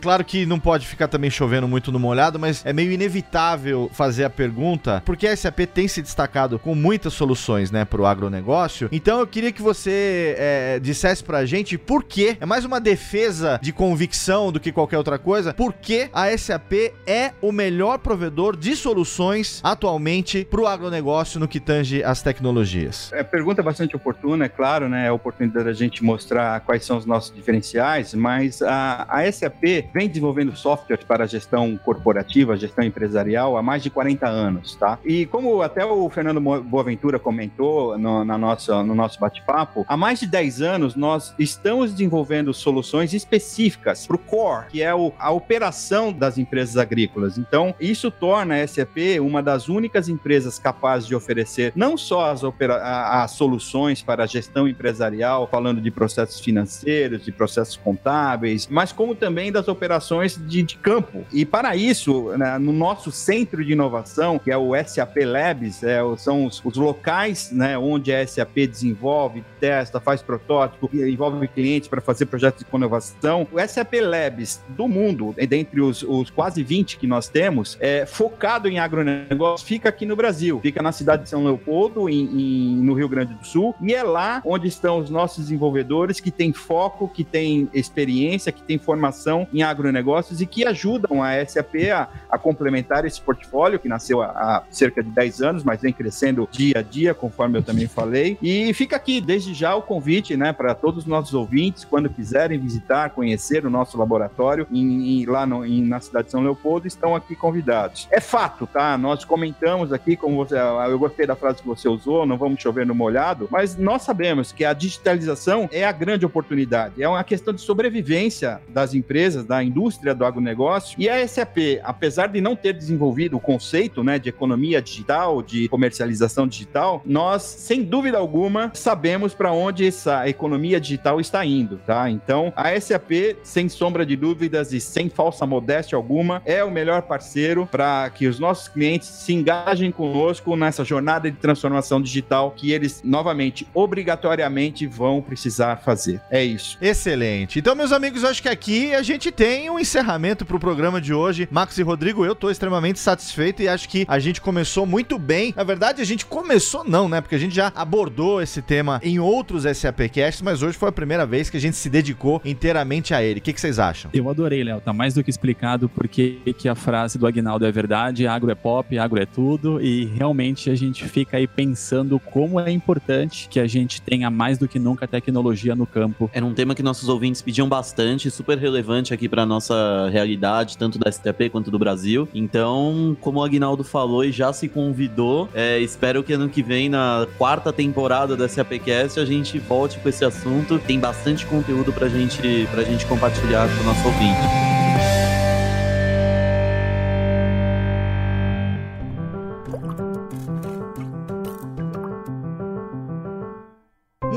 claro que não pode ficar também chovendo muito no molhado, mas é meio inevitável fazer a pergunta, porque a SAP tem se destacado com muitas soluções, né, para o agronegócio. Então eu queria que você é, dissesse pra gente por que, é mais uma defesa de convicção do que qualquer outra coisa, por que a SAP é o melhor provedor de soluções atualmente para o agronegócio no que tange as tecnologias. É pergunta bastante oportuna, é claro, né, é a oportunidade da gente mostrar quais são os nossos diferenciais, mas a, a SAP SAP vem desenvolvendo software para gestão corporativa, gestão empresarial há mais de 40 anos, tá? E como até o Fernando Boaventura comentou no, na nossa, no nosso bate-papo, há mais de 10 anos nós estamos desenvolvendo soluções específicas para o core, que é o, a operação das empresas agrícolas. Então, isso torna a SAP uma das únicas empresas capazes de oferecer não só as, as soluções para a gestão empresarial, falando de processos financeiros, de processos contábeis, mas como também também das operações de, de campo. E para isso, né, no nosso centro de inovação, que é o SAP Labs, é, são os, os, locais né, onde a SAP desenvolve, testa, faz protótipo, envolve clientes para fazer projetos de inovação. O SAP Labs do mundo, dentre os, os quase 20 que nós temos, é focado em agronegócio, fica aqui no Brasil. Fica na cidade de São Leopoldo, em, em, no Rio Grande do Sul, e é lá onde estão os nossos desenvolvedores que têm foco, que têm experiência, que têm formação em agronegócios e que ajudam a SAP a, a complementar esse portfólio que nasceu há, há, cerca de 10 anos, mas vem crescendo dia a dia, conforme eu também falei. E fica aqui desde já o convite, né, para todos os nossos ouvintes, quando quiserem visitar, conhecer o nosso laboratório em, em, lá no, em, na cidade de São Leopoldo, estão aqui convidados. É fato, tá? Nós comentamos aqui, como você, eu gostei da frase que você usou, não vamos chover no molhado, mas nós sabemos que a digitalização é a grande oportunidade, é uma questão de sobrevivência das empresas empresas da indústria do agronegócio. E a SAP, apesar de não ter desenvolvido o conceito né, de economia digital, de comercialização digital, nós, sem dúvida alguma, sabemos para onde essa economia digital está indo, tá? Então, a SAP, sem sombra de dúvidas e sem falsa modéstia alguma, é o melhor parceiro para que os nossos clientes se engajem conosco nessa jornada de transformação digital que eles, novamente, obrigatoriamente vão precisar fazer. É isso. Excelente. Então, meus amigos, acho que aqui a gente tem um encerramento pro programa de hoje. Max e Rodrigo, eu tô extremamente satisfeito e acho que a gente começou muito bem. Na verdade, a gente começou não, né? Porque a gente já abordou esse tema em outros SAPcasts, mas hoje foi a primeira vez que a gente se dedicou inteiramente a ele. O que, que vocês acham? Eu adorei, Léo. Tá mais do que explicado porque que a frase do Agnaldo é verdade, agro é pop, agro é tudo e realmente a gente fica aí pensando como é importante que a gente tenha mais do que nunca tecnologia no campo. Era um tema que nossos ouvintes pediam bastante, super relevante relevante aqui para nossa realidade, tanto da STP quanto do Brasil. Então, como o Agnaldo falou e já se convidou, é, espero que ano que vem, na quarta temporada da SAPcast, a gente volte com esse assunto. Tem bastante conteúdo pra gente, pra gente compartilhar com o nosso ouvinte.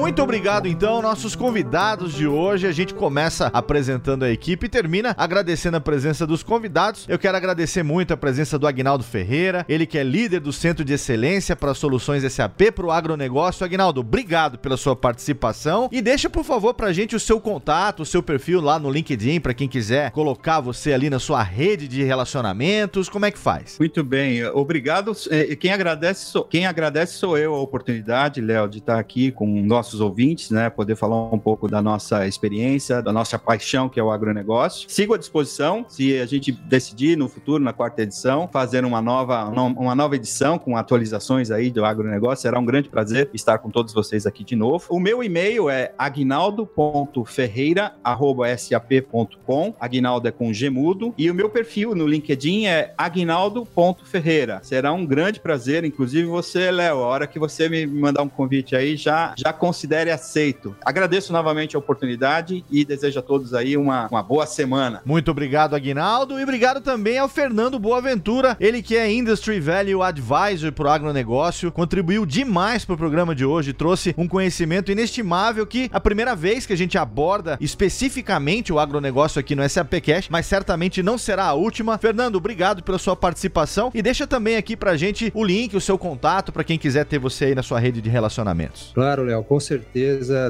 Muito obrigado, então, nossos convidados de hoje. A gente começa apresentando a equipe e termina agradecendo a presença dos convidados. Eu quero agradecer muito a presença do Agnaldo Ferreira, ele que é líder do Centro de Excelência para Soluções SAP para o Agronegócio. Agnaldo, obrigado pela sua participação e deixa, por favor, para a gente o seu contato, o seu perfil lá no LinkedIn, para quem quiser colocar você ali na sua rede de relacionamentos. Como é que faz? Muito bem, obrigado. É, quem agradece sou, quem agradece sou eu a oportunidade, Léo, de estar aqui com nossos ouvintes, né? Poder falar um pouco da nossa experiência, da nossa paixão, que é o agronegócio. Sigo à disposição, se a gente decidir no futuro, na quarta edição, fazer uma nova, uma nova edição com atualizações aí do agronegócio, será um grande prazer estar com todos vocês aqui de novo. O meu e-mail é agnaldo.ferreira.sap.com. Agnaldo é com gemudo. E o meu perfil no LinkedIn é agnaldo.ferreira. Será um grande prazer, inclusive você, Léo, a hora que você me mandar um convite aí, já, já considere aceito. Agradeço novamente a oportunidade e desejo a todos aí uma, uma boa semana. Muito obrigado, Aguinaldo, e obrigado também ao Fernando Boaventura, ele que é Industry Value Advisor para o agronegócio, contribuiu demais para o programa de hoje, trouxe um conhecimento inestimável que a primeira vez que a gente aborda especificamente o agronegócio aqui no SAP Cash, mas certamente não será a última. Fernando, obrigado pela sua participação e deixa também aqui pra gente o link, o seu contato para quem quiser ter você aí na sua rede de relacionamentos. Claro, Léo, com certeza.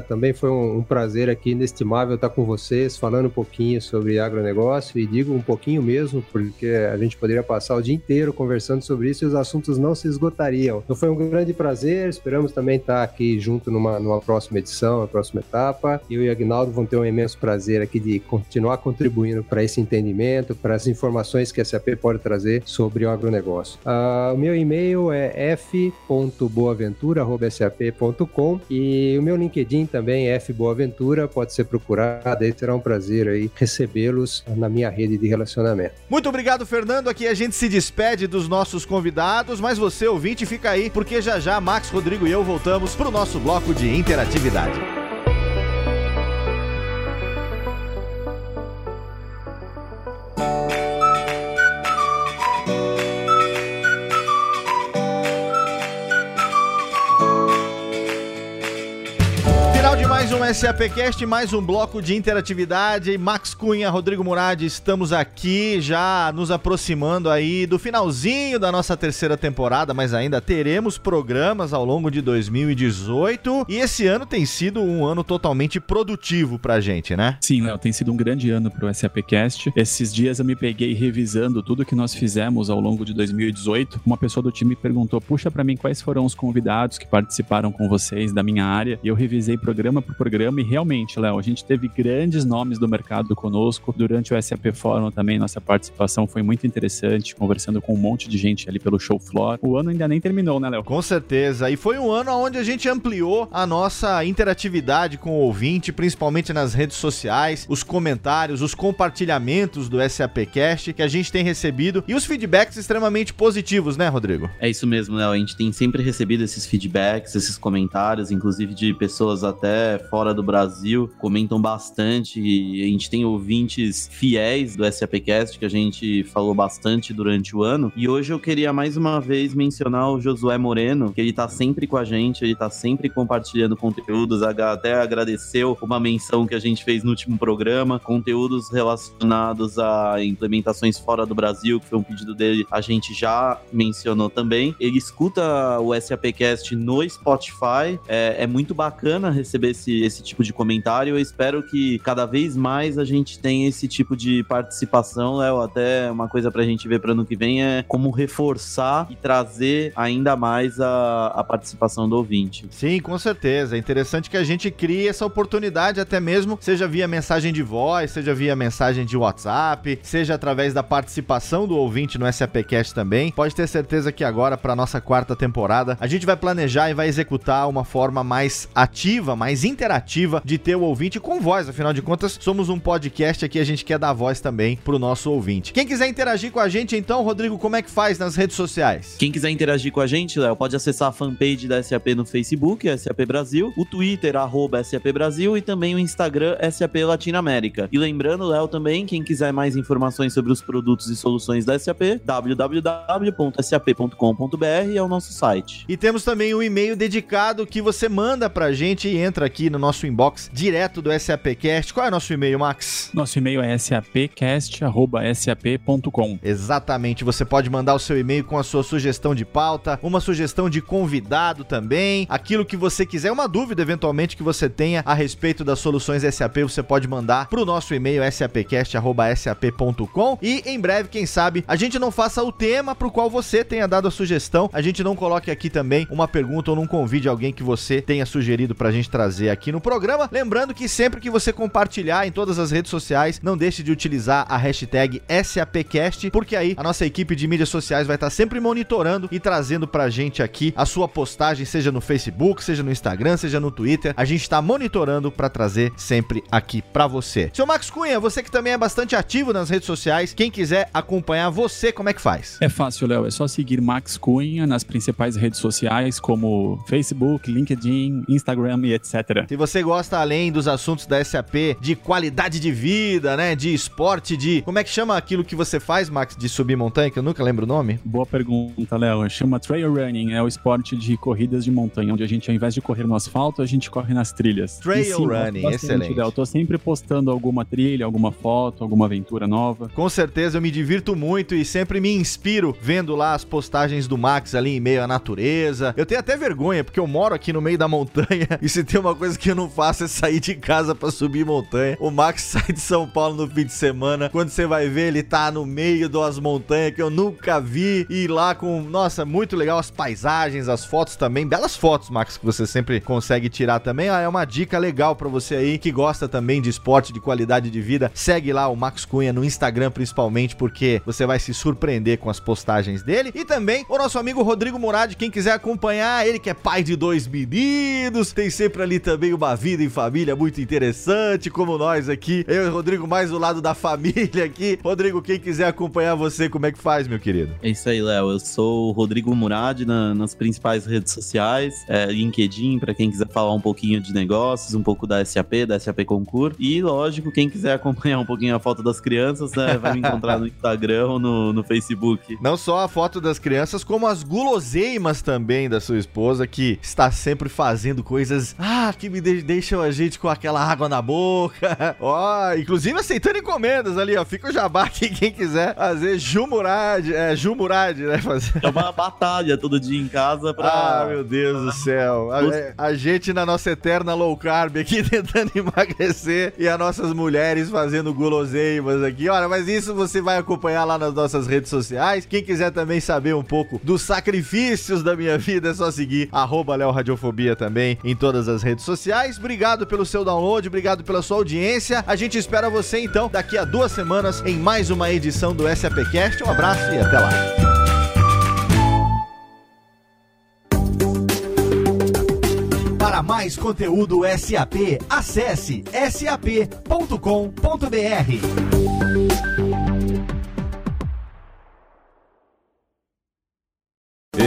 Também foi um, um, prazer aqui inestimável estar com vocês, falando um pouquinho sobre agronegócio e digo um pouquinho mesmo, porque a gente poderia passar o dia inteiro conversando sobre isso e os assuntos não se esgotariam. Então foi um grande prazer, esperamos também estar aqui junto numa, numa próxima edição, na próxima etapa. Eu e o Agnaldo vão ter um imenso prazer aqui de continuar contribuindo para esse entendimento, para as informações que a SAP pode trazer sobre o agronegócio. Uh, o meu e-mail é f.boaventura.sap.com e o meu LinkedIn também é fboaventura, pode ser procurado, aí será um prazer aí recebê-los na minha rede de relacionamento. Muito obrigado, Fernando. Aqui a gente se despede dos nossos convidados, mas você, ouvinte, fica aí, porque já já Max, Rodrigo e eu voltamos para o nosso bloco de interatividade. Mais um SAPcast, mais um bloco de interatividade. Max Cunha, Rodrigo Murad, estamos aqui já nos aproximando aí do finalzinho da nossa terceira temporada, mas ainda teremos programas ao longo de 2018 e esse ano tem sido um ano totalmente produtivo pra gente, né? Sim, Léo, tem sido um grande ano pro SAPcast. Esses dias eu me peguei revisando tudo que nós fizemos ao longo de 2018. Uma pessoa do time perguntou: "Puxa para mim quais foram os convidados que participaram com vocês da minha área?" E eu revisei programa por programa e realmente, Léo, a gente teve grandes nomes do mercado conosco durante o SAP Forum também. Nossa participação foi muito interessante, conversando com um monte de gente ali pelo show floor. O ano ainda nem terminou, né, Léo? Com certeza. E foi um ano onde a gente ampliou a nossa interatividade com o ouvinte, principalmente nas redes sociais, os comentários, os compartilhamentos do SAPcast que a gente tem recebido e os feedbacks extremamente positivos, né, Rodrigo? É isso mesmo, Léo. A gente tem sempre recebido esses feedbacks, esses comentários, inclusive de pessoas até fora do Brasil comentam bastante a gente tem ouvintes fiéis do SAPcast que a gente falou bastante durante o ano. E hoje eu queria mais uma vez mencionar o Josué Moreno, que ele tá sempre com a gente, ele tá sempre compartilhando conteúdos, até agradeceu uma menção que a gente fez no último programa, conteúdos relacionados a implementações fora do Brasil, que foi um pedido dele, a gente já mencionou também. Ele escuta o SAPcast no Spotify, é, é muito bacana receber esse esse, tipo de comentário. Eu espero que cada vez mais a gente tenha esse tipo de participação, Léo. Até uma coisa pra gente ver para ano que vem é como reforçar e trazer ainda mais a, a participação do ouvinte. Sim, com certeza. É interessante que a gente crie essa oportunidade, até mesmo, seja via mensagem de voz, seja via mensagem de WhatsApp, seja através da participação do ouvinte no SAPcast também. Pode ter certeza que agora, para nossa quarta temporada, a gente vai planejar e vai executar uma forma mais ativa, mais interativa ativa de ter o ouvinte com voz. Afinal de contas, somos um podcast aqui, a gente quer dar voz também pro nosso ouvinte. Quem quiser interagir com a gente, então, Rodrigo, como é que faz nas redes sociais? Quem quiser interagir com a gente, Léo, pode acessar a fanpage da SAP no Facebook, SAP Brasil, o Twitter, arroba SAP Brasil e também o Instagram SAP Latinoamérica. E lembrando, Léo, também, quem quiser mais informações sobre os produtos e soluções da SAP, www.sap.com.br é o nosso site. E temos também um e-mail dedicado que você manda pra gente e entra aqui no nosso inbox direto do SAPcast. Qual é o nosso e-mail, Max? Nosso e-mail é sapcast.sap.com. Exatamente, você pode mandar o seu e-mail com a sua sugestão de pauta, uma sugestão de convidado também, aquilo que você quiser, uma dúvida eventualmente que você tenha a respeito das soluções SAP, você pode mandar pro nosso e-mail sapcast.sap.com e em breve, quem sabe, a gente não faça o tema pro qual você tenha dado a sugestão, a gente não coloque aqui também uma pergunta ou não convide alguém que você tenha sugerido pra gente trazer aqui no programa. Lembrando que sempre que você compartilhar em todas as redes sociais, não deixe de utilizar a hashtag SAPcast, porque aí a nossa equipe de mídias sociais vai estar sempre monitorando e trazendo pra gente aqui a sua postagem, seja no Facebook, seja no Instagram, seja no Twitter. A gente está monitorando para trazer sempre aqui para você. Seu Max Cunha, você que também é bastante ativo nas redes sociais, quem quiser acompanhar você, como é que faz? É fácil, Léo. É só seguir Max Cunha nas principais redes sociais como Facebook, LinkedIn, Instagram e etc. Se você gosta, além dos assuntos da SAP, de qualidade de vida, né? De esporte, de. Como é que chama aquilo que você faz, Max, de subir montanha, que eu nunca lembro o nome? Boa pergunta, Léo. Chama Trail Running, é o esporte de corridas de montanha, onde a gente, ao invés de correr no asfalto, a gente corre nas trilhas. Trail sim, Running, bastante, excelente. Léo. Eu tô sempre postando alguma trilha, alguma foto, alguma aventura nova. Com certeza eu me divirto muito e sempre me inspiro vendo lá as postagens do Max ali em meio à natureza. Eu tenho até vergonha, porque eu moro aqui no meio da montanha e se tem uma coisa que eu não faço é sair de casa pra subir montanha. O Max sai de São Paulo no fim de semana. Quando você vai ver, ele tá no meio das montanhas que eu nunca vi. E lá com, nossa, muito legal as paisagens, as fotos também. Belas fotos, Max, que você sempre consegue tirar também. Ah, é uma dica legal pra você aí que gosta também de esporte, de qualidade de vida. Segue lá o Max Cunha no Instagram, principalmente, porque você vai se surpreender com as postagens dele. E também o nosso amigo Rodrigo Murad, quem quiser acompanhar, ele que é pai de dois meninos, tem sempre ali também uma vida em família muito interessante, como nós aqui. Eu e o Rodrigo mais do lado da família aqui. Rodrigo, quem quiser acompanhar você, como é que faz, meu querido? É isso aí, Léo. Eu sou o Rodrigo Murad na- nas principais redes sociais, é, LinkedIn, para quem quiser falar um pouquinho de negócios, um pouco da SAP, da SAP Concur. E, lógico, quem quiser acompanhar um pouquinho a foto das crianças, né, vai me encontrar no Instagram ou no, no Facebook. Não só a foto das crianças, como as guloseimas também da sua esposa, que está sempre fazendo coisas ah, que me de- deixam a gente com aquela água na boca. Ó, inclusive aceitando encomendas ali, ó. Fica o jabá aqui, quem quiser fazer Jumurad, é Jumurad, né? Fazer. É uma batalha todo dia em casa pra. Ah, meu Deus do céu. A, a gente na nossa eterna low carb aqui tentando emagrecer e as nossas mulheres fazendo guloseimas aqui. Olha, mas isso você vai acompanhar lá nas nossas redes sociais. Quem quiser também saber um pouco dos sacrifícios da minha vida, é só seguir arroba Léo Radiofobia também em todas as redes sociais. Obrigado pelo seu download, obrigado pela sua audiência. A gente espera você então daqui a duas semanas em mais uma edição do SAPcast. Um abraço e até lá. Para mais conteúdo SAP, acesse sap.com.br.